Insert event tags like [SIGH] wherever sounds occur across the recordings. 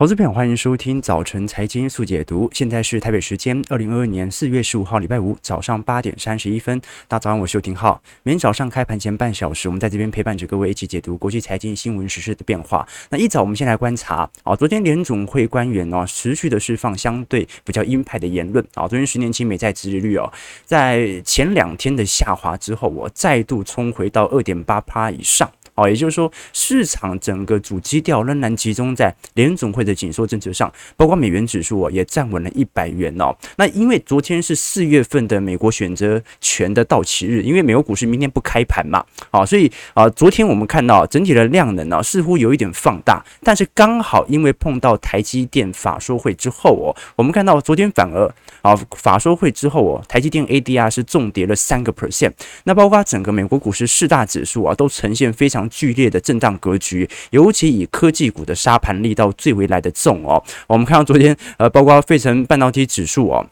投资朋友，欢迎收听早晨财经速解读。现在是台北时间二零二二年四月十五号礼拜五早上八点三十一分。大家早上，我是邱廷浩。每天早上开盘前半小时，我们在这边陪伴着各位一起解读国际财经新闻时事的变化。那一早，我们先来观察啊，昨天联总会官员呢持续的释放相对比较鹰派的言论啊。昨天十年期美债殖利率哦，在前两天的下滑之后，我再度冲回到二点八趴以上。哦，也就是说，市场整个主基调仍然集中在联准会的紧缩政策上，包括美元指数哦，也站稳了一百元哦。那因为昨天是四月份的美国选择权的到期日，因为美国股市明天不开盘嘛，啊，所以啊，昨天我们看到整体的量能呢，似乎有一点放大，但是刚好因为碰到台积电法说会之后哦，我们看到昨天反而啊法说会之后哦，台积电 ADR 是重跌了三个 percent，那包括整个美国股市四大指数啊，都呈现非常。剧烈的震荡格局，尤其以科技股的杀盘力道最为来的重哦。我们看到昨天，呃，包括费城半导体指数哦。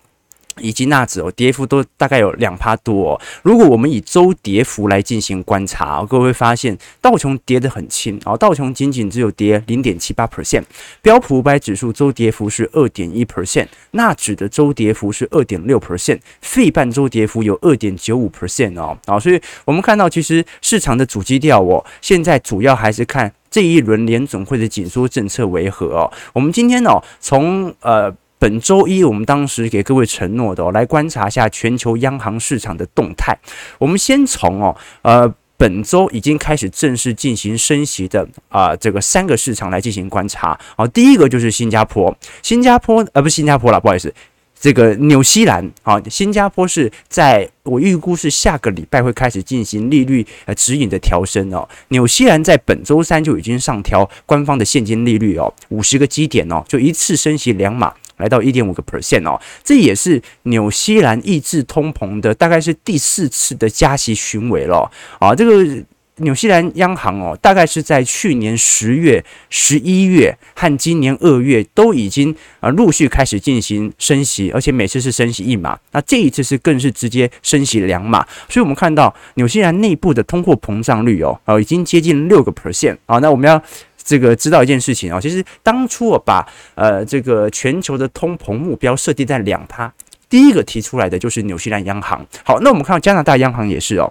以及纳指哦，跌幅都大概有两趴多哦。如果我们以周跌幅来进行观察，各位会发现道琼跌得很轻啊，道琼仅仅只有跌零点七八 percent，标普五百指数周跌幅是二点一 percent，纳指的周跌幅是二点六 percent，费半周跌幅有二点九五 percent 哦。啊，所以我们看到其实市场的主基调哦，现在主要还是看这一轮联总会的紧缩政策为何哦。我们今天哦，从呃。本周一，我们当时给各位承诺的哦，来观察一下全球央行市场的动态。我们先从哦，呃，本周已经开始正式进行升息的啊，这个三个市场来进行观察。好，第一个就是新加坡，新加坡呃，不新加坡啦，不好意思，这个纽西兰啊，新加坡是在我预估是下个礼拜会开始进行利率呃指引的调升哦。纽西兰在本周三就已经上调官方的现金利率哦，五十个基点哦，就一次升息两码。来到一点五个 percent 哦，这也是纽西兰抑制通膨的大概是第四次的加息巡回了啊。这个纽西兰央行哦，大概是在去年十月、十一月和今年二月都已经啊陆续开始进行升息，而且每次是升息一码，那这一次是更是直接升息两码。所以我们看到纽西兰内部的通货膨胀率哦，哦已经接近六个 percent 啊。那我们要。这个知道一件事情啊，其实当初我把呃这个全球的通膨目标设定在两趴，第一个提出来的就是纽西兰央行。好，那我们看到加拿大央行也是哦。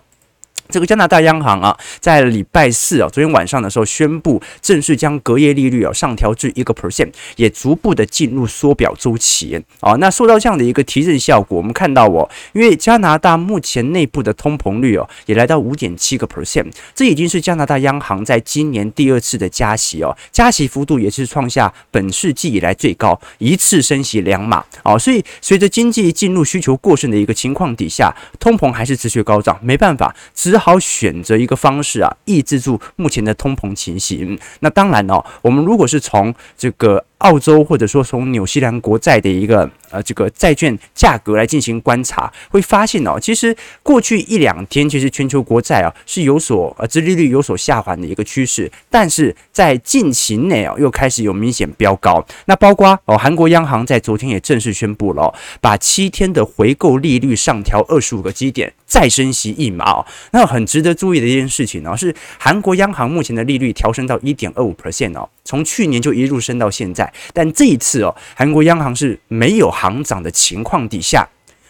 这个加拿大央行啊，在礼拜四啊，昨天晚上的时候宣布，正式将隔夜利率啊上调至一个 percent，也逐步的进入缩表周期啊。那受到这样的一个提振效果，我们看到哦，因为加拿大目前内部的通膨率哦，也来到五点七个 percent，这已经是加拿大央行在今年第二次的加息哦，加息幅度也是创下本世纪以来最高，一次升息两码啊。所以随着经济进入需求过剩的一个情况底下，通膨还是持续高涨，没办法，只好选择一个方式啊，抑制住目前的通膨情形。那当然哦，我们如果是从这个。澳洲或者说从纽西兰国债的一个呃这个债券价格来进行观察，会发现哦，其实过去一两天其实全球国债啊是有所呃殖利率有所下滑的一个趋势，但是在近期内啊又开始有明显飙高。那包括哦韩国央行在昨天也正式宣布了，把七天的回购利率上调二十五个基点，再升息一码哦。那很值得注意的一件事情呢，是韩国央行目前的利率调升到一点二五 percent 哦，从去年就一路升到现在。但这一次哦，韩国央行是没有行长的情况底下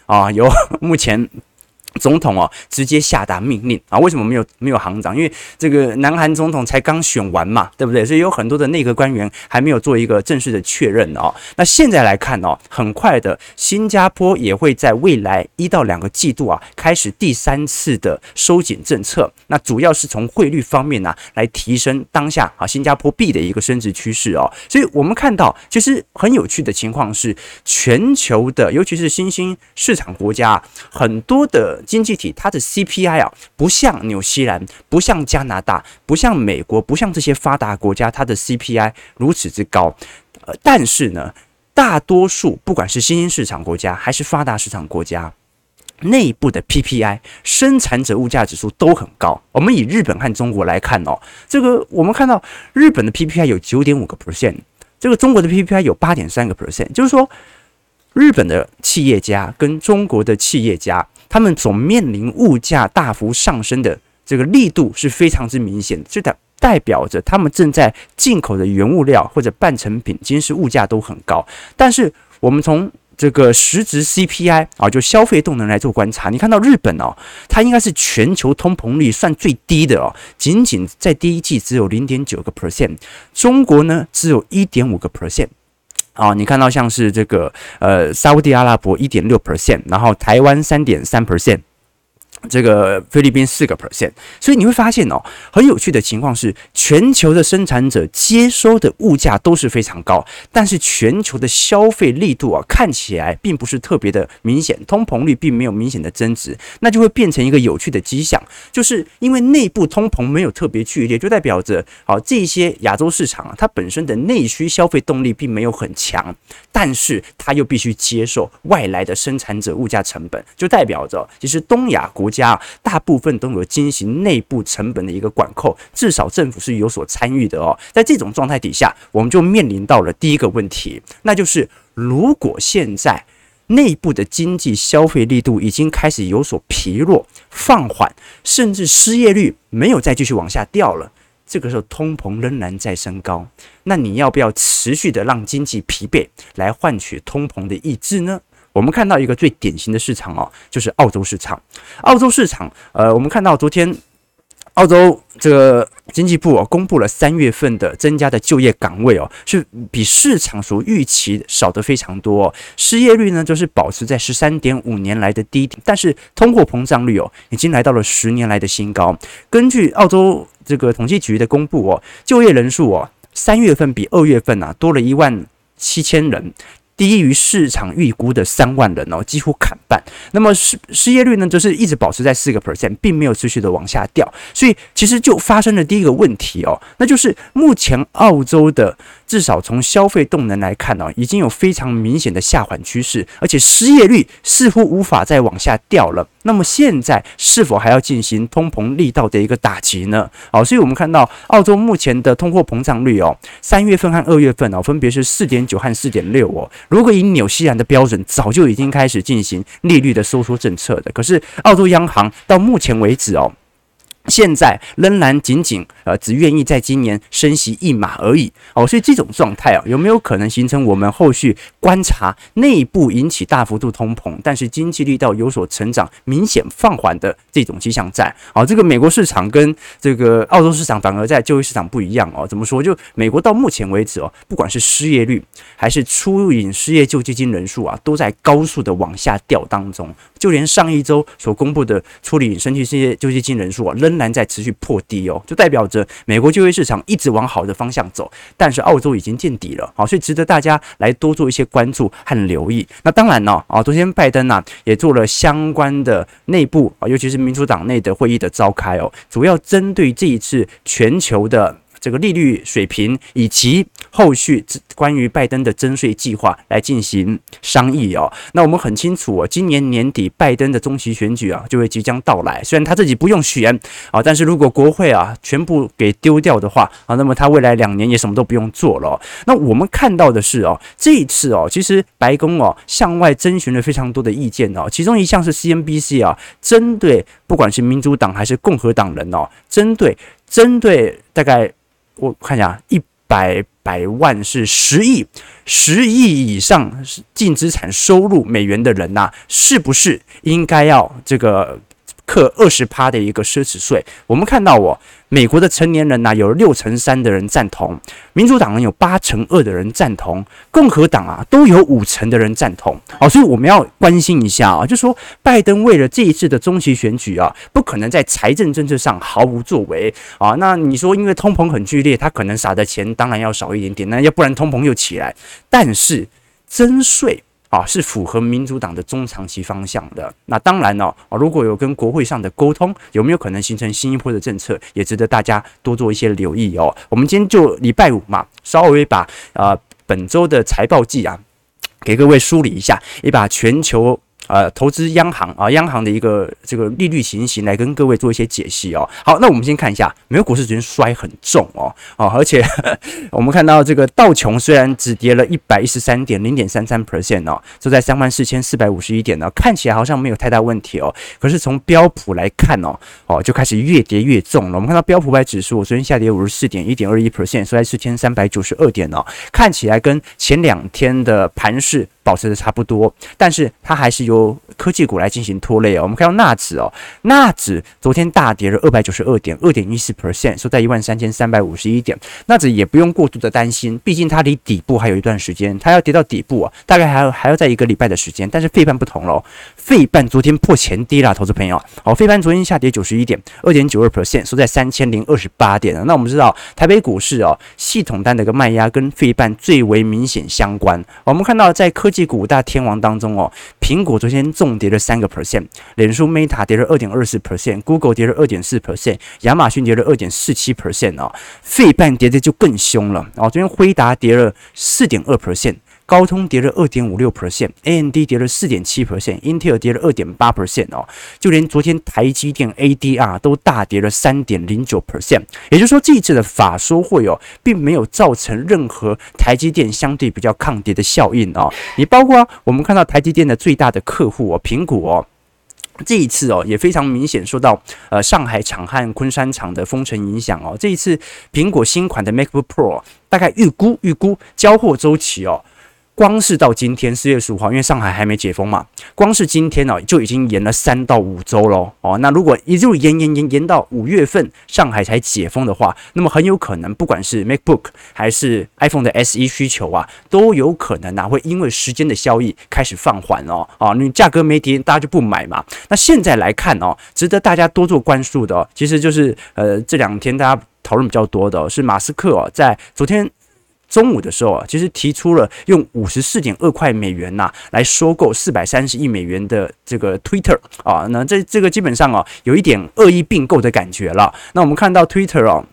啊，由 [LAUGHS] 目前。总统哦，直接下达命令啊？为什么没有没有行长？因为这个南韩总统才刚选完嘛，对不对？所以有很多的内阁官员还没有做一个正式的确认哦。那现在来看哦，很快的，新加坡也会在未来一到两个季度啊，开始第三次的收紧政策。那主要是从汇率方面呢、来提升当下啊新加坡币的一个升值趋势哦。所以我们看到，其实很有趣的情况是，全球的尤其是新兴市场国家很多的。经济体它的 CPI 啊，不像纽西兰，不像加拿大，不像美国，不像这些发达国家，它的 CPI 如此之高。呃，但是呢，大多数不管是新兴市场国家还是发达市场国家，内部的 PPI 生产者物价指数都很高。我们以日本和中国来看哦，这个我们看到日本的 PPI 有九点五个 percent，这个中国的 PPI 有八点三个 percent，就是说日本的企业家跟中国的企业家。他们所面临物价大幅上升的这个力度是非常之明显的，就代代表着他们正在进口的原物料或者半成品，今时物价都很高。但是我们从这个实质 CPI 啊，就消费动能来做观察，你看到日本哦，它应该是全球通膨率算最低的哦，仅仅在第一季只有零点九个 percent，中国呢只有一点五个 percent。啊，你看到像是这个呃，沙乌地阿拉伯一点六 percent，然后台湾三点三 percent。这个菲律宾四个 percent，所以你会发现哦，很有趣的情况是，全球的生产者接收的物价都是非常高，但是全球的消费力度啊，看起来并不是特别的明显，通膨率并没有明显的增值，那就会变成一个有趣的迹象，就是因为内部通膨没有特别剧烈，就代表着好这些亚洲市场啊，它本身的内需消费动力并没有很强，但是它又必须接受外来的生产者物价成本，就代表着其实东亚国。国家大部分都有进行内部成本的一个管控，至少政府是有所参与的哦。在这种状态底下，我们就面临到了第一个问题，那就是如果现在内部的经济消费力度已经开始有所疲弱、放缓，甚至失业率没有再继续往下掉了，这个时候通膨仍然在升高，那你要不要持续的让经济疲惫来换取通膨的抑制呢？我们看到一个最典型的市场哦，就是澳洲市场。澳洲市场，呃，我们看到昨天澳洲这个经济部哦公布了三月份的增加的就业岗位哦，是比市场所预期少得非常多。失业率呢，就是保持在十三点五年来的低点，但是通货膨胀率哦，已经来到了十年来的新高。根据澳洲这个统计局的公布哦，就业人数哦，三月份比二月份啊多了一万七千人。低于市场预估的三万人哦，几乎砍半。那么失失业率呢，就是一直保持在四个 percent，并没有持续的往下掉。所以其实就发生了第一个问题哦，那就是目前澳洲的至少从消费动能来看哦，已经有非常明显的下缓趋势，而且失业率似乎无法再往下掉了。那么现在是否还要进行通膨力道的一个打击呢？好，所以我们看到澳洲目前的通货膨胀率哦，三月份和二月份哦，分别是四点九和四点六哦。如果以纽西兰的标准，早就已经开始进行利率的收缩政策的。可是澳洲央行到目前为止哦。现在仍然仅仅呃只愿意在今年升息一码而已哦，所以这种状态啊，有没有可能形成我们后续观察内部引起大幅度通膨，但是经济力道有所成长、明显放缓的这种迹象在？好，这个美国市场跟这个澳洲市场反而在就业市场不一样哦。怎么说？就美国到目前为止哦，不管是失业率还是初领失业救济金人数啊，都在高速的往下掉当中。就连上一周所公布的初领申请失业救济金人数啊，仍然在持续破低哦，就代表着美国就业市场一直往好的方向走，但是澳洲已经见底了，好，所以值得大家来多做一些关注和留意。那当然呢，啊，昨天拜登呢也做了相关的内部啊，尤其是民主党内的会议的召开哦，主要针对这一次全球的。这个利率水平以及后续关于拜登的征税计划来进行商议哦。那我们很清楚哦，今年年底拜登的中期选举啊就会即将到来。虽然他自己不用选啊，但是如果国会啊全部给丢掉的话啊，那么他未来两年也什么都不用做了。那我们看到的是哦，这一次哦，其实白宫哦向外征询了非常多的意见哦，其中一项是 CNBC 啊，针对不管是民主党还是共和党人哦，针对针对大概。我看一下，一百百万是十亿，十亿以上净资产收入美元的人呐、是不是应该要这个？课二十趴的一个奢侈税，我们看到哦，美国的成年人呐、有六成三的人赞同，民主党人有八成二的人赞同，共和党啊都有五成的人赞同。好，所以我们要关心一下啊，就说拜登为了这一次的中期选举啊，不可能在财政政策上毫无作为啊。那你说，因为通膨很剧烈，他可能撒的钱当然要少一点点，那要不然通膨又起来。但是征税。啊，是符合民主党的中长期方向的。那当然了，啊，如果有跟国会上的沟通，有没有可能形成新一波的政策，也值得大家多做一些留意哦。我们今天就礼拜五嘛，稍微把啊本周的财报季啊给各位梳理一下，也把全球呃投资央行啊，央行的一个这个利率情形来跟各位做一些解析哦。好，那我们先看一下美国股市昨天摔很重哦，哦，而且呵 [LAUGHS] 呵我们看到这个道琼虽然只跌了一百一十三点零点三三 percent 哦，就在三万四千四百五十一点呢，看起来好像没有太大问题哦。可是从标普来看哦，哦就开始越跌越重了。我们看到标普百指数昨天下跌五十四点一点二一 percent，收在四千三百九十二点哦，看起来跟前两天的盘势保持的差不多，但是它还是由科技股来进行拖累哦。我们看到纳指哦，纳指昨天大跌了二百九十二点，二点一四 percent，收在一万三千三百五十一点。纳指也不用过度的担心，毕竟它离底部还有一段时间，它要跌到底部啊，大概还要还要在一个礼拜的时间。但是费半不同喽，费半昨天破前低了，投资朋友。好，费半昨天下跌九十一点，二点九二 percent，收在三千零二十八点。那我们知道台北股市哦，系统单的一个卖压跟费半最为明显相关。我们看到在科技股五大天王当中哦，苹果昨天重跌了三个 percent，脸书 Meta 跌了二点二四 percent，Google 跌了二点四 percent，亚马逊跌了二点四七 percent 哦，费半跌的就更凶了哦，昨天辉达跌了四点二 percent。高通跌了二点五六 percent，AMD 跌了四点七 percent，Intel 跌了二点八 percent 哦，就连昨天台积电 ADR 都大跌了三点零九 percent，也就是说这一次的法说会哦，并没有造成任何台积电相对比较抗跌的效应哦。你包括我们看到台积电的最大的客户哦，苹果哦，这一次哦也非常明显受到呃上海厂和昆山厂的封城影响哦。这一次苹果新款的 MacBook Pro 大概预估预估交货周期哦。光是到今天四月十五号，因为上海还没解封嘛，光是今天哦，就已经延了三到五周喽。哦，那如果一路延延延延到五月份，上海才解封的话，那么很有可能，不管是 MacBook 还是 iPhone 的 SE 需求啊，都有可能啊，会因为时间的效益开始放缓哦。啊，你价格没跌，大家就不买嘛。那现在来看哦，值得大家多做关注的哦，其实就是呃这两天大家讨论比较多的是马斯克，在昨天。中午的时候啊，其实提出了用五十四点二块美元呐、来收购四百三十亿美元的这个 Twitter 啊，那这这个基本上啊有一点恶意并购的感觉了。那我们看到 Twitter 啊。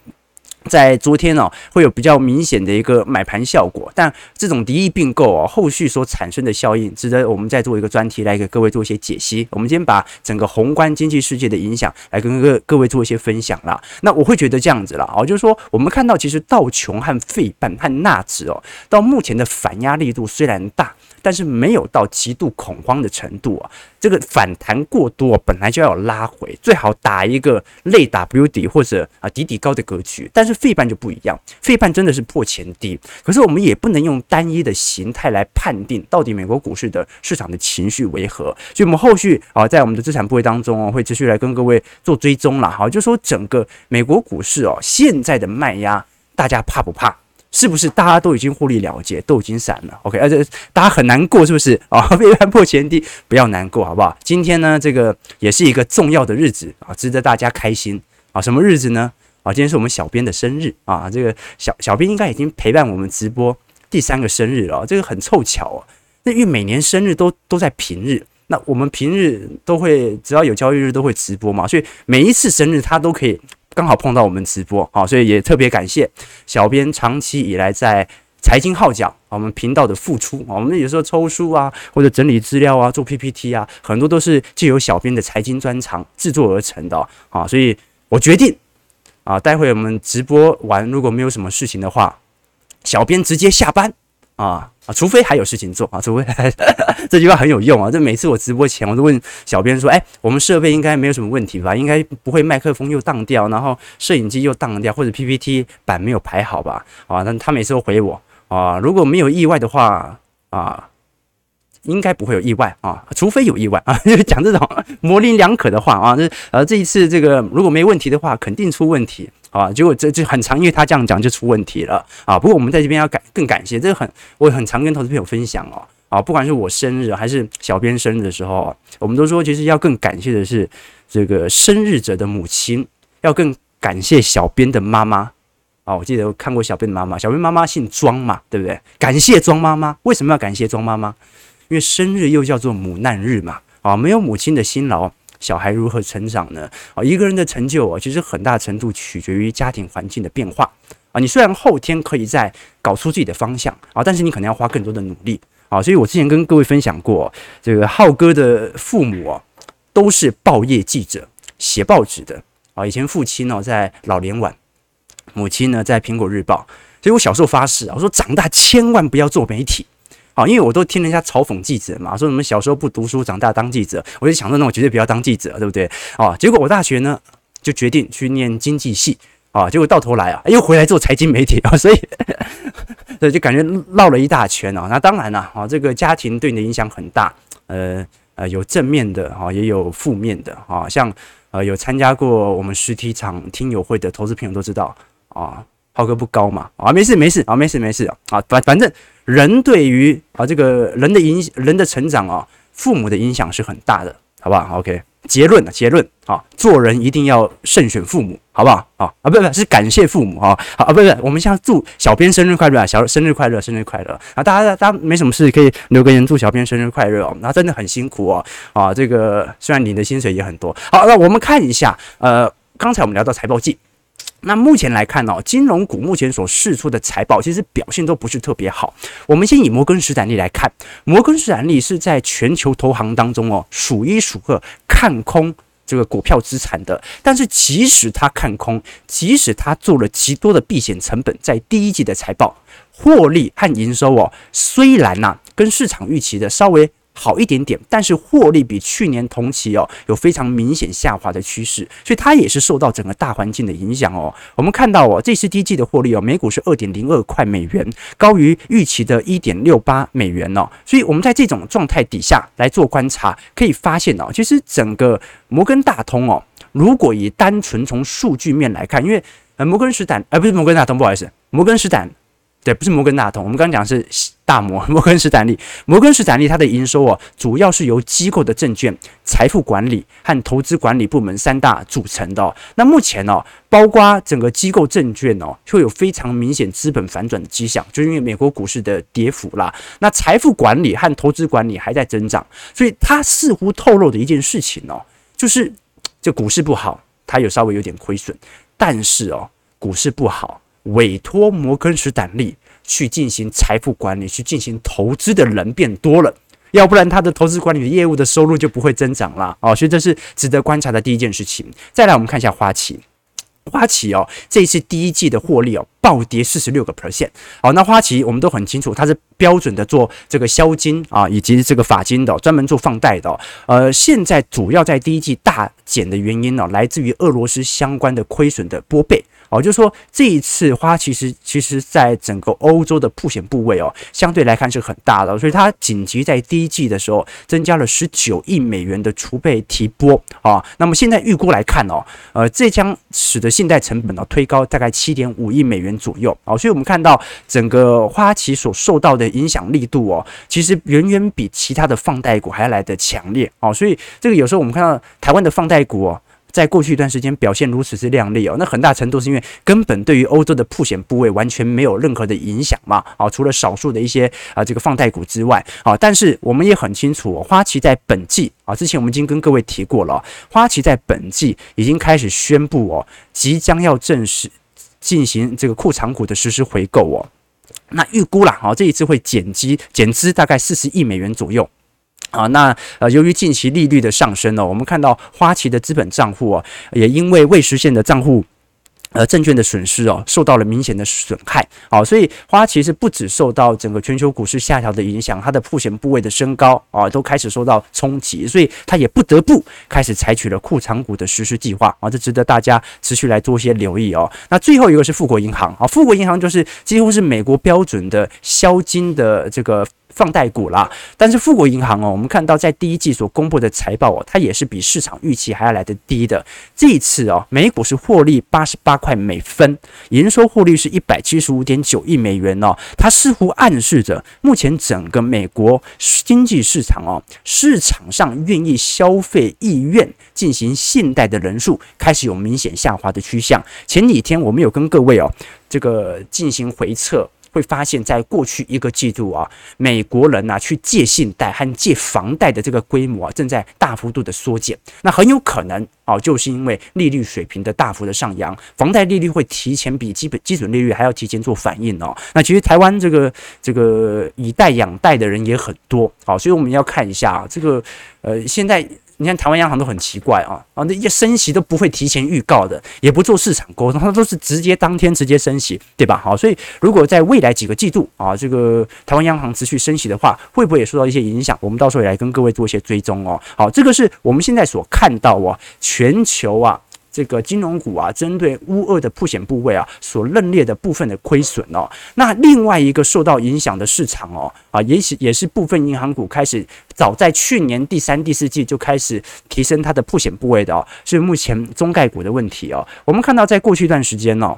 在昨天哦，会有比较明显的一个买盘效果，但这种敌意并购哦，后续所产生的效应，值得我们再做一个专题来给各位做一些解析。我们今天把整个宏观经济世界的影响来跟各各位做一些分享啦。那我会觉得这样子啦，哦，就是说我们看到其实道琼和费半和纳指哦，到目前的反压力度虽然大。但是没有到极度恐慌的程度啊，这个反弹过多本来就要有拉回，最好打一个类 W 底或者啊底底高的格局。但是费半就不一样，费半真的是破前低，可是我们也不能用单一的形态来判定到底美国股市的市场的情绪为何。所以，我们后续啊，在我们的资产部位当中哦，会持续来跟各位做追踪了。好，就说整个美国股市哦，现在的卖压，大家怕不怕？是不是大家都已经互利了结，都已经散了？OK，而且大家很难过，是不是啊？[LAUGHS] 费半破前低，不要难过，好不好？今天呢，这个也是一个重要的日子啊，值得大家开心啊。什么日子呢？啊，今天是我们小编的生日啊。这个小小编应该已经陪伴我们直播第三个生日了，这个很凑巧啊。那因为每年生日都都在平日，那我们平日都会只要有交易日都会直播嘛，所以每一次生日他都可以。刚好碰到我们直播，好，所以也特别感谢小编长期以来在财经号角我们频道的付出啊。我们有时候抽书啊，或者整理资料啊，做 PPT 啊，很多都是借由小编的财经专长制作而成的啊。所以我决定啊，待会我们直播完，如果没有什么事情的话，小编直接下班。啊啊！除非还有事情做啊，除非 [LAUGHS] 这句话很有用啊。这每次我直播前，我都问小编说：“哎，我们设备应该没有什么问题吧？应该不会麦克风又当掉，然后摄影机又当掉，或者 PPT 板没有排好吧？”啊，但他每次都回我啊，如果没有意外的话啊。应该不会有意外啊，除非有意外啊，就讲这种模棱两可的话啊。这呃这一次这个如果没问题的话，肯定出问题啊。结果这就很常，因为他这样讲就出问题了啊。不过我们在这边要感更感谢，这个很我很常跟投资朋友分享哦啊，不管是我生日还是小编生日的时候，我们都说其实要更感谢的是这个生日者的母亲，要更感谢小编的妈妈啊。我记得我看过小编的妈妈，小编妈妈姓庄嘛，对不对？感谢庄妈妈，为什么要感谢庄妈妈？因为生日又叫做母难日嘛，啊，没有母亲的辛劳，小孩如何成长呢？啊，一个人的成就啊，其实很大程度取决于家庭环境的变化啊。你虽然后天可以在搞出自己的方向啊，但是你可能要花更多的努力啊，所以我之前跟各位分享过，这个浩哥的父母啊，都是报业记者，写报纸的啊。以前父亲呢在老联晚，母亲呢在苹果日报，所以我小时候发誓啊，我说长大千万不要做媒体啊，因为我都听人家嘲讽记者嘛，说什么小时候不读书，长大当记者，我就想说那我绝对不要当记者，对不对？啊，结果我大学呢就决定去念经济系啊，结果到头来啊又回来做财经媒体啊，所以。[LAUGHS] 所以就感觉绕了一大圈啊。那当然了，啊，这个家庭对你的影响很大，呃呃，有正面的啊，也有负面的啊。像呃有参加过我们实体场听友会的投资朋友都知道啊，浩哥不高嘛啊，没事没事啊，没事没事啊，反反正人对于啊这个人的影人的成长啊，父母的影响是很大的，好不好？OK。结论结论啊，做人一定要慎选父母，好不好？啊啊，不不，是感谢父母啊，好啊，不不，我们现在祝小编生日快乐啊，小生日快乐，生日快乐啊！大家大家没什么事可以留个言祝小编生日快乐哦，那真的很辛苦哦啊，这个虽然领的薪水也很多，好，那我们看一下，呃，刚才我们聊到财报季。那目前来看哦，金融股目前所释出的财报其实表现都不是特别好。我们先以摩根士丹利来看，摩根士丹利是在全球投行当中哦数一数二看空这个股票资产的。但是即使他看空，即使他做了极多的避险成本，在第一季的财报获利和营收哦，虽然呐跟市场预期的稍微。好一点点，但是获利比去年同期哦有非常明显下滑的趋势，所以它也是受到整个大环境的影响哦。我们看到哦，这次第一季的获利哦，每股是二点零二块美元，高于预期的一点六八美元哦。所以我们在这种状态底下来做观察，可以发现哦，其实整个摩根大通哦，如果以单纯从数据面来看，因为呃摩根士丹，呃不是摩根大通，不好意思，摩根士丹。对，不是摩根大通，我们刚刚讲是大摩，[LAUGHS] 摩根士丹利。摩根士丹利它的营收哦，主要是由机构的证券、财富管理和投资管理部门三大组成的。那目前哦，包括整个机构证券哦，会有非常明显资本反转的迹象，就因为美国股市的跌幅啦。那财富管理和投资管理还在增长，所以它似乎透露的一件事情哦，就是这股市不好，它有稍微有点亏损，但是哦，股市不好。委托摩根士丹利去进行财富管理、去进行投资的人变多了，要不然他的投资管理的业务的收入就不会增长了哦，所以这是值得观察的第一件事情。再来，我们看一下花旗，花旗哦，这一次第一季的获利哦，暴跌四十六个 percent。好，那花旗我们都很清楚，它是标准的做这个销金啊，以及这个法金的，专门做放贷的。呃，现在主要在第一季大减的原因呢，来自于俄罗斯相关的亏损的拨备。哦，就是说这一次花旗其实其实在整个欧洲的曝险部位哦，相对来看是很大的，所以它紧急在第一季的时候增加了十九亿美元的储备提拨啊。那么现在预估来看哦，呃，这将使得信贷成本呢推高大概七点五亿美元左右啊。所以我们看到整个花旗所受到的影响力度哦，其实远远比其他的放贷股还要来得强烈哦。所以这个有时候我们看到台湾的放贷股哦。在过去一段时间表现如此之亮丽哦，那很大程度是因为根本对于欧洲的曝险部位完全没有任何的影响嘛啊，除了少数的一些啊这个放贷股之外啊，但是我们也很清楚，哦花旗在本季啊，之前我们已经跟各位提过了，花旗在本季已经开始宣布哦，即将要正式进行这个库藏股的实施回购哦，那预估啦，啊，这一次会减资减资大概四十亿美元左右。啊，那呃，由于近期利率的上升呢，我们看到花旗的资本账户啊，也因为未实现的账户呃证券的损失哦，受到了明显的损害。好，所以花旗是不止受到整个全球股市下调的影响，它的曝险部位的升高啊，都开始受到冲击，所以它也不得不开始采取了库藏股的实施计划啊，这值得大家持续来做些留意哦。那最后一个是富国银行啊，富国银行就是几乎是美国标准的销金的这个。放贷股啦，但是富国银行哦，我们看到在第一季所公布的财报哦，它也是比市场预期还要来得低的。这一次哦，每股是获利八十八块美分，营收获利是一百七十五点九亿美元哦。它似乎暗示着目前整个美国经济市场哦，市场上愿意消费意愿进行信贷的人数开始有明显下滑的趋向。前几天我们有跟各位哦，这个进行回测。会发现，在过去一个季度啊，美国人啊去借信贷和借房贷的这个规模啊，正在大幅度的缩减。那很有可能啊，就是因为利率水平的大幅的上扬，房贷利率会提前比基本基准利率还要提前做反应哦。那其实台湾这个这个以贷养贷的人也很多啊，所以我们要看一下啊，这个呃现在。你看台湾央行都很奇怪啊啊，那些升息都不会提前预告的，也不做市场沟通，它都是直接当天直接升息，对吧？好，所以如果在未来几个季度啊，这个台湾央行持续升息的话，会不会也受到一些影响？我们到时候也来跟各位做一些追踪哦。好，这个是我们现在所看到啊，全球啊。这个金融股啊，针对乌二的破险部位啊，所认列的部分的亏损哦，那另外一个受到影响的市场哦，啊，也许也是部分银行股开始早在去年第三、第四季就开始提升它的破险部位的哦，是目前中概股的问题哦。我们看到在过去一段时间哦。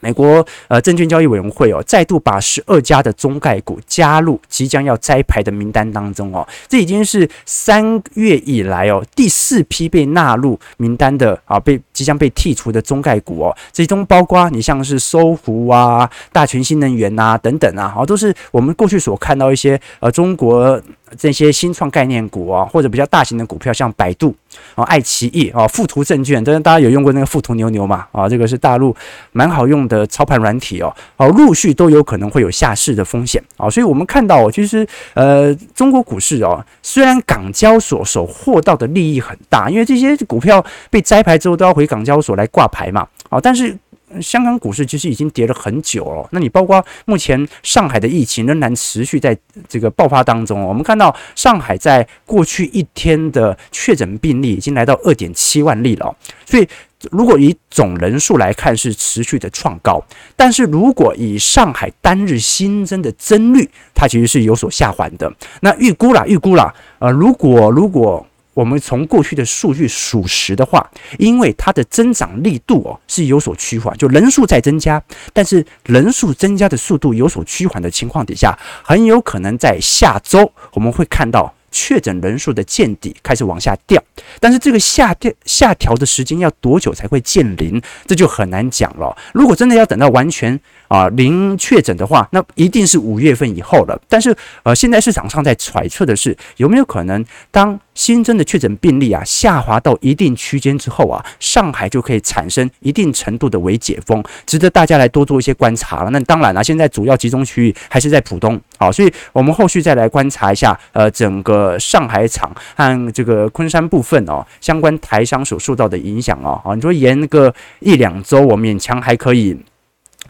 美国呃证券交易委员会哦，再度把十二家的中概股加入即将要摘牌的名单当中哦，这已经是三月以来哦第四批被纳入名单的啊，被即将被剔除的中概股哦，其中包括你像是搜狐啊、大全新能源呐等等啊，好，都是我们过去所看到一些呃中国。这些新创概念股啊，或者比较大型的股票，像百度啊、爱奇艺啊、富途证券，当然大家有用过那个富途牛牛嘛？啊，这个是大陆蛮好用的操盘软体哦。哦，陆续都有可能会有下市的风险啊。所以我们看到哦，其实呃，中国股市哦，虽然港交所所获到的利益很大，因为这些股票被摘牌之后都要回港交所来挂牌嘛。啊，但是。香港股市其实已经跌了很久了，那你包括目前上海的疫情仍然持续在这个爆发当中。我们看到上海在过去一天的确诊病例已经来到二点七万例了，所以如果以总人数来看是持续的创高，但是如果以上海单日新增的增率，它其实是有所下滑的。那预估啦，预估啦，呃，如果如果。我们从过去的数据属实的话，因为它的增长力度哦是有所趋缓，就人数在增加，但是人数增加的速度有所趋缓的情况底下，很有可能在下周我们会看到确诊人数的见底开始往下掉，但是这个下掉下调的时间要多久才会见零，这就很难讲了。如果真的要等到完全。啊，零确诊的话，那一定是五月份以后了。但是，呃，现在市场上在揣测的是，有没有可能当新增的确诊病例啊下滑到一定区间之后啊，上海就可以产生一定程度的微解封，值得大家来多做一些观察了。那当然了，现在主要集中区域还是在浦东，好，所以我们后续再来观察一下，呃，整个上海场和这个昆山部分哦，相关台商所受到的影响哦，啊，你说延个一两周，我勉强还可以。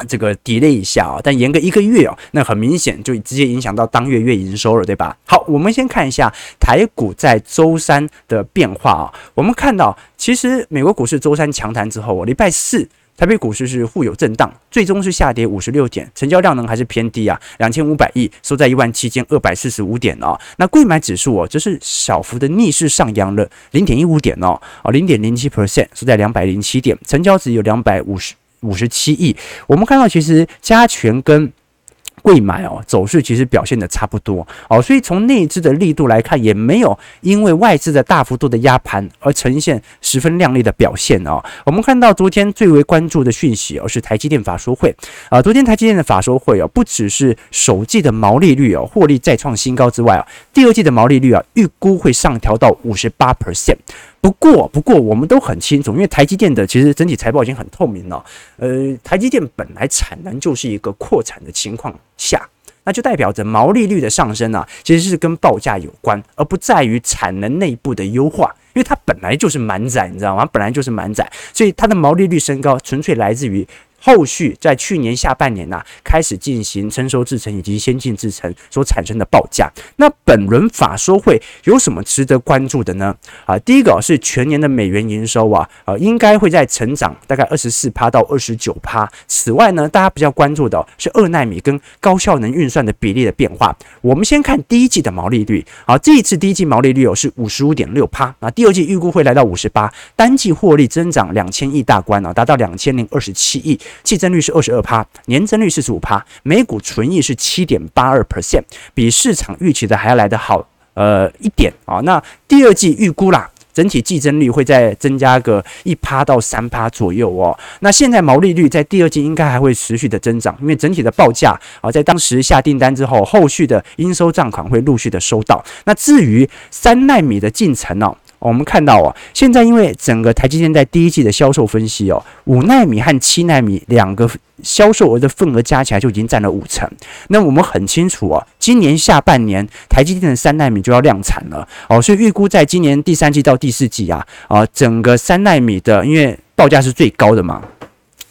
这个 delay 一下啊，但延个一个月哦，那很明显就直接影响到当月月营收了，对吧？好，我们先看一下台股在周三的变化啊。我们看到，其实美国股市周三强弹之后，礼拜四台北股市是互有震荡，最终是下跌五十六点，成交量呢还是偏低啊，两千五百亿，收在一万七千二百四十五点哦。那贵买指数哦，这是小幅的逆势上扬了零点一五点哦，哦零点零七 percent，收在两百零七点，成交值有两百五十。五十七亿，我们看到其实加权跟贵买哦，走势其实表现的差不多哦，所以从内资的力度来看，也没有因为外资的大幅度的压盘而呈现十分亮丽的表现哦。我们看到昨天最为关注的讯息哦，是台积电法说会啊，昨天台积电的法说会哦，不只是首季的毛利率哦，获利再创新高之外啊，第二季的毛利率啊，预估会上调到五十八 percent。不过，不过我们都很清楚，因为台积电的其实整体财报已经很透明了。呃，台积电本来产能就是一个扩产的情况下，那就代表着毛利率的上升啊，其实是跟报价有关，而不在于产能内部的优化，因为它本来就是满载，你知道吗？本来就是满载，所以它的毛利率升高纯粹来自于。后续在去年下半年呐、开始进行成熟制程以及先进制程所产生的报价。那本轮法说会有什么值得关注的呢？啊，第一个是全年的美元营收啊，啊，应该会在成长大概二十四趴到二十九趴。此外呢，大家比较关注的是二纳米跟高效能运算的比例的变化。我们先看第一季的毛利率，啊，这一次第一季毛利率哦是五十五点六趴，啊，第二季预估会来到五十八，单季获利增长两千亿大关啊，达到两千零二十七亿。季增率是二十二趴，年增率四十五趴，每股纯益是七点八二 percent，比市场预期的还要来得好，呃一点啊。那第二季预估啦，整体季增率会再增加个一趴到三趴左右哦。那现在毛利率在第二季应该还会持续的增长，因为整体的报价啊，在当时下订单之后，后续的应收账款会陆续的收到。那至于三纳米的进程呢？我们看到啊，现在因为整个台积电在第一季的销售分析哦，五纳米和七纳米两个销售额的份额加起来就已经占了五成。那我们很清楚啊，今年下半年台积电的三纳米就要量产了哦，所以预估在今年第三季到第四季啊，啊，整个三纳米的因为报价是最高的嘛。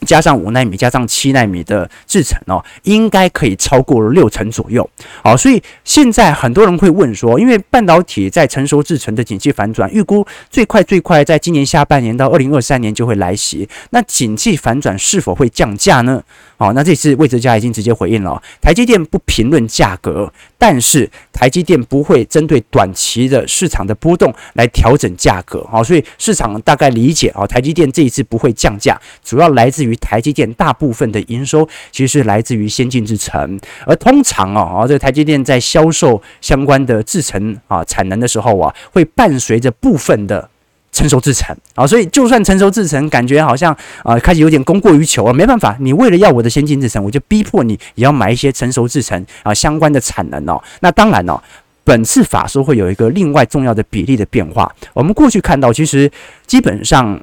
加上五纳米，加上七纳米的制程哦，应该可以超过六成左右。好，所以现在很多人会问说，因为半导体在成熟制程的景气反转，预估最快最快在今年下半年到二零二三年就会来袭。那景气反转是否会降价呢？好，那这次魏哲家已经直接回应了，台积电不评论价格，但是台积电不会针对短期的市场的波动来调整价格。好，所以市场大概理解啊，台积电这一次不会降价，主要来自于台积电大部分的营收其实是来自于先进制程，而通常啊，啊，这个台积电在销售相关的制程啊产能的时候啊，会伴随着部分的。成熟制程啊，所以就算成熟制程感觉好像啊开始有点供过于求了，没办法，你为了要我的先进制程，我就逼迫你也要买一些成熟制程啊相关的产能哦。那当然哦，本次法说会有一个另外重要的比例的变化。我们过去看到，其实基本上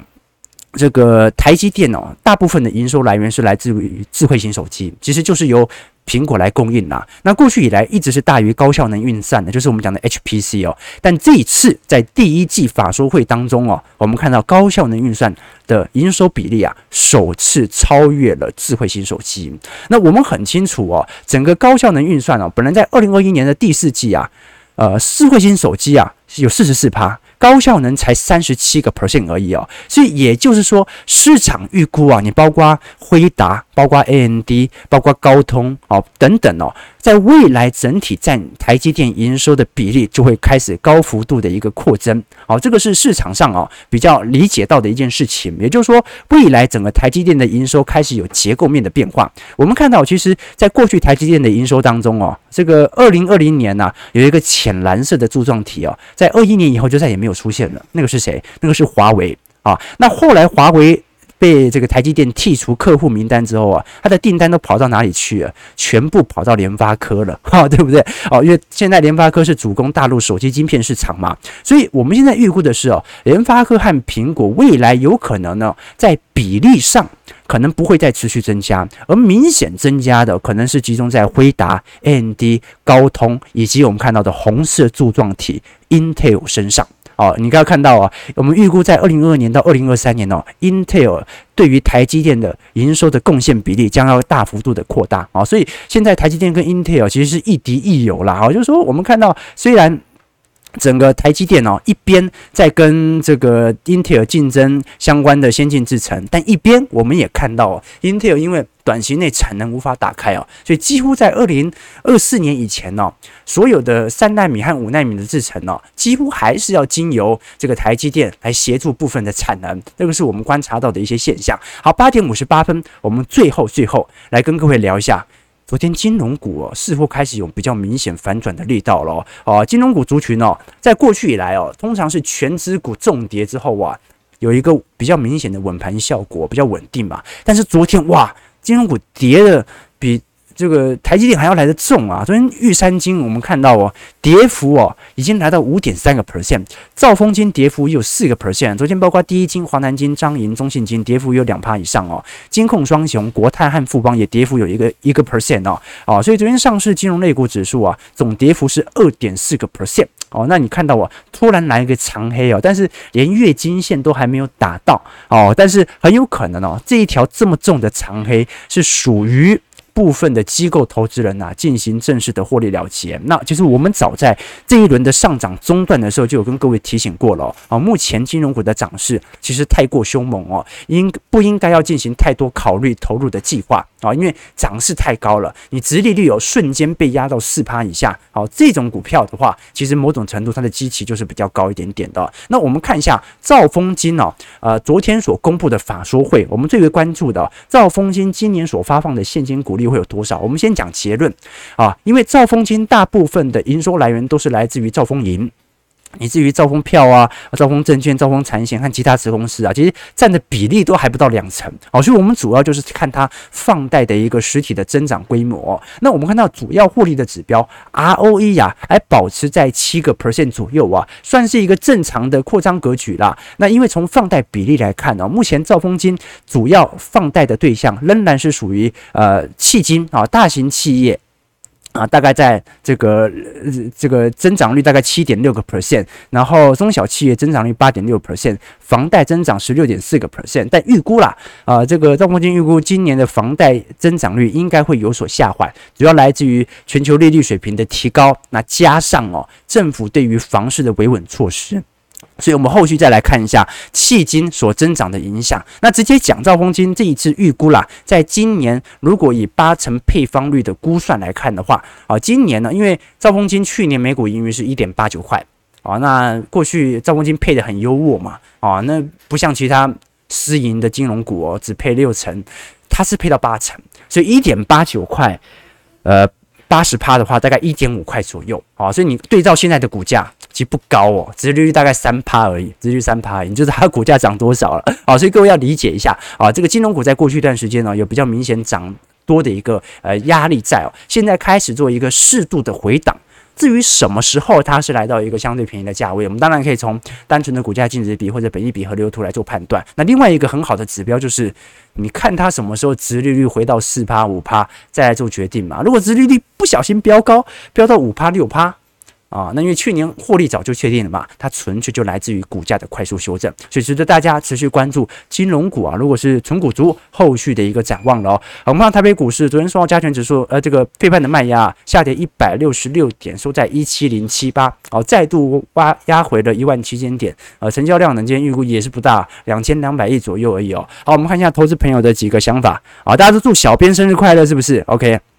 这个台积电哦，大部分的营收来源是来自于智慧型手机，其实就是由。苹果来供应啦，那过去以来一直是大于高效能运算的，就是我们讲的 HPC 哦。但这一次在第一季法说会当中哦，我们看到高效能运算的营收比例啊，首次超越了智慧型手机。那我们很清楚哦，整个高效能运算哦，本来在二零二一年的第四季啊，呃，智慧型手机啊有四十四趴。高效能才三十七个 percent 而已哦，所以也就是说，市场预估啊，你包括辉达、包括 AMD、包括高通哦等等哦，在未来整体占台积电营收的比例就会开始高幅度的一个扩增。好，这个是市场上哦比较理解到的一件事情。也就是说，未来整个台积电的营收开始有结构面的变化。我们看到，其实在过去台积电的营收当中哦，这个二零二零年呐有一个浅蓝色的柱状体哦，在二一年以后就再也没有。出现了，那个是谁？那个是华为啊。那后来华为被这个台积电剔除客户名单之后啊，它的订单都跑到哪里去了？全部跑到联发科了，哈，[LAUGHS] 对不对？哦，因为现在联发科是主攻大陆手机晶片市场嘛，所以我们现在预估的是哦，联发科和苹果未来有可能呢，在比例上可能不会再持续增加，而明显增加的可能是集中在辉达、AMD、高通以及我们看到的红色柱状体 Intel 身上。哦，你刚刚看到啊，我们预估在二零二二年到二零二三年哦，Intel 对于台积电的营收的贡献比例将要大幅度的扩大啊，所以现在台积电跟 Intel 其实是亦敌亦友啦。啊，就是说我们看到虽然。整个台积电哦，一边在跟这个英特尔竞争相关的先进制程，但一边我们也看到哦，英特尔因为短期内产能无法打开哦，所以几乎在二零二四年以前哦，所有的三纳米和五纳米的制程哦，几乎还是要经由这个台积电来协助部分的产能，这个是我们观察到的一些现象。好，八点五十八分，我们最后最后来跟各位聊一下。昨天金融股哦，似乎开始有比较明显反转的力道了哦。金融股族群哦，在过去以来哦，通常是全资股重跌之后啊，有一个比较明显的稳盘效果，比较稳定嘛。但是昨天哇，金融股跌的比。这个台积电还要来得重啊！昨天玉山金我们看到哦，跌幅哦已经来到五点三个 percent，兆丰金跌幅有四个 percent。昨天包括第一金、华南金、彰银、中信金跌幅有两趴以上哦，金控双雄国泰和富邦也跌幅有一个一个 percent 哦哦，所以昨天上市金融类股指数啊总跌幅是二点四个 percent 哦。那你看到我突然来一个长黑哦，但是连月均线都还没有打到哦，但是很有可能哦，这一条这么重的长黑是属于。部分的机构投资人呐、啊，进行正式的获利了结。那其实我们早在这一轮的上涨中断的时候，就有跟各位提醒过了。啊，目前金融股的涨势其实太过凶猛哦，应不应该要进行太多考虑投入的计划啊？因为涨势太高了，你殖利率有瞬间被压到四趴以下。好，这种股票的话，其实某种程度它的基期就是比较高一点点的。那我们看一下兆丰金哦，呃，昨天所公布的法说会，我们最为关注的兆丰金今年所发放的现金股利。会有多少？我们先讲结论啊，因为兆丰金大部分的营收来源都是来自于兆丰银，以至于兆丰票啊、兆丰证券、兆丰产险和其他子公司啊，其实占的比例都还不到两成。好，所以我们主要就是看它放贷的一个实体的增长规模。那我们看到主要获利的指标 ROE 呀，还保持在七个 percent 左右啊，算是一个正常的扩张格局啦。那因为从放贷比例来看呢，目前兆丰金主要放贷的对象仍然是属于呃企金啊，大型企业。啊，大概在这个这个增长率大概七点六个 percent，然后中小企业增长率八点六 percent，房贷增长十六点四个 percent，但预估啦，啊，这个赵国金预估今年的房贷增长率应该会有所下滑，主要来自于全球利率水平的提高，那加上哦，政府对于房市的维稳措施。所以，我们后续再来看一下迄今所增长的影响。那直接讲兆丰金这一次预估啦，在今年如果以八成配方率的估算来看的话，啊，今年呢，因为兆丰金去年每股盈余是一点八九块，啊，那过去兆丰金配得很优渥嘛，啊，那不像其他私营的金融股哦，只配六成，它是配到八成，所以一点八九块，呃。八十趴的话，大概一点五块左右啊，所以你对照现在的股价，其实不高哦，殖利率大概三趴而已，殖利率三趴而已，就知道它股价涨多少了啊，所以各位要理解一下啊，这个金融股在过去一段时间呢，有比较明显涨多的一个呃压力在哦，现在开始做一个适度的回档。至于什么时候它是来到一个相对便宜的价位，我们当然可以从单纯的股价净值比或者本益比和流图来做判断。那另外一个很好的指标就是，你看它什么时候殖利率回到四趴五趴，再来做决定嘛。如果殖利率不小心飙高，飙到五趴六趴。啊，那因为去年获利早就确定了嘛，它纯粹就来自于股价的快速修正，所以值得大家持续关注金融股啊。如果是纯股族，后续的一个展望了哦。我们看台北股市昨天受到加权指数呃这个费半的卖压，下跌一百六十六点，收在一七零七八，哦，再度挖压回了一万七千点，呃，成交量呢今天预估也是不大，两千两百亿左右而已哦。好，我们看一下投资朋友的几个想法啊，大家都祝小编生日快乐，是不是？OK。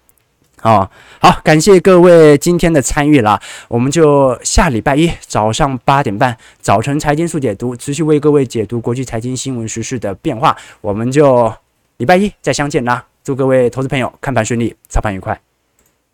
啊，好，感谢各位今天的参与啦，我们就下礼拜一早上八点半，早晨财经速解读，持续为各位解读国际财经新闻时事的变化，我们就礼拜一再相见啦，祝各位投资朋友看盘顺利，操盘愉快。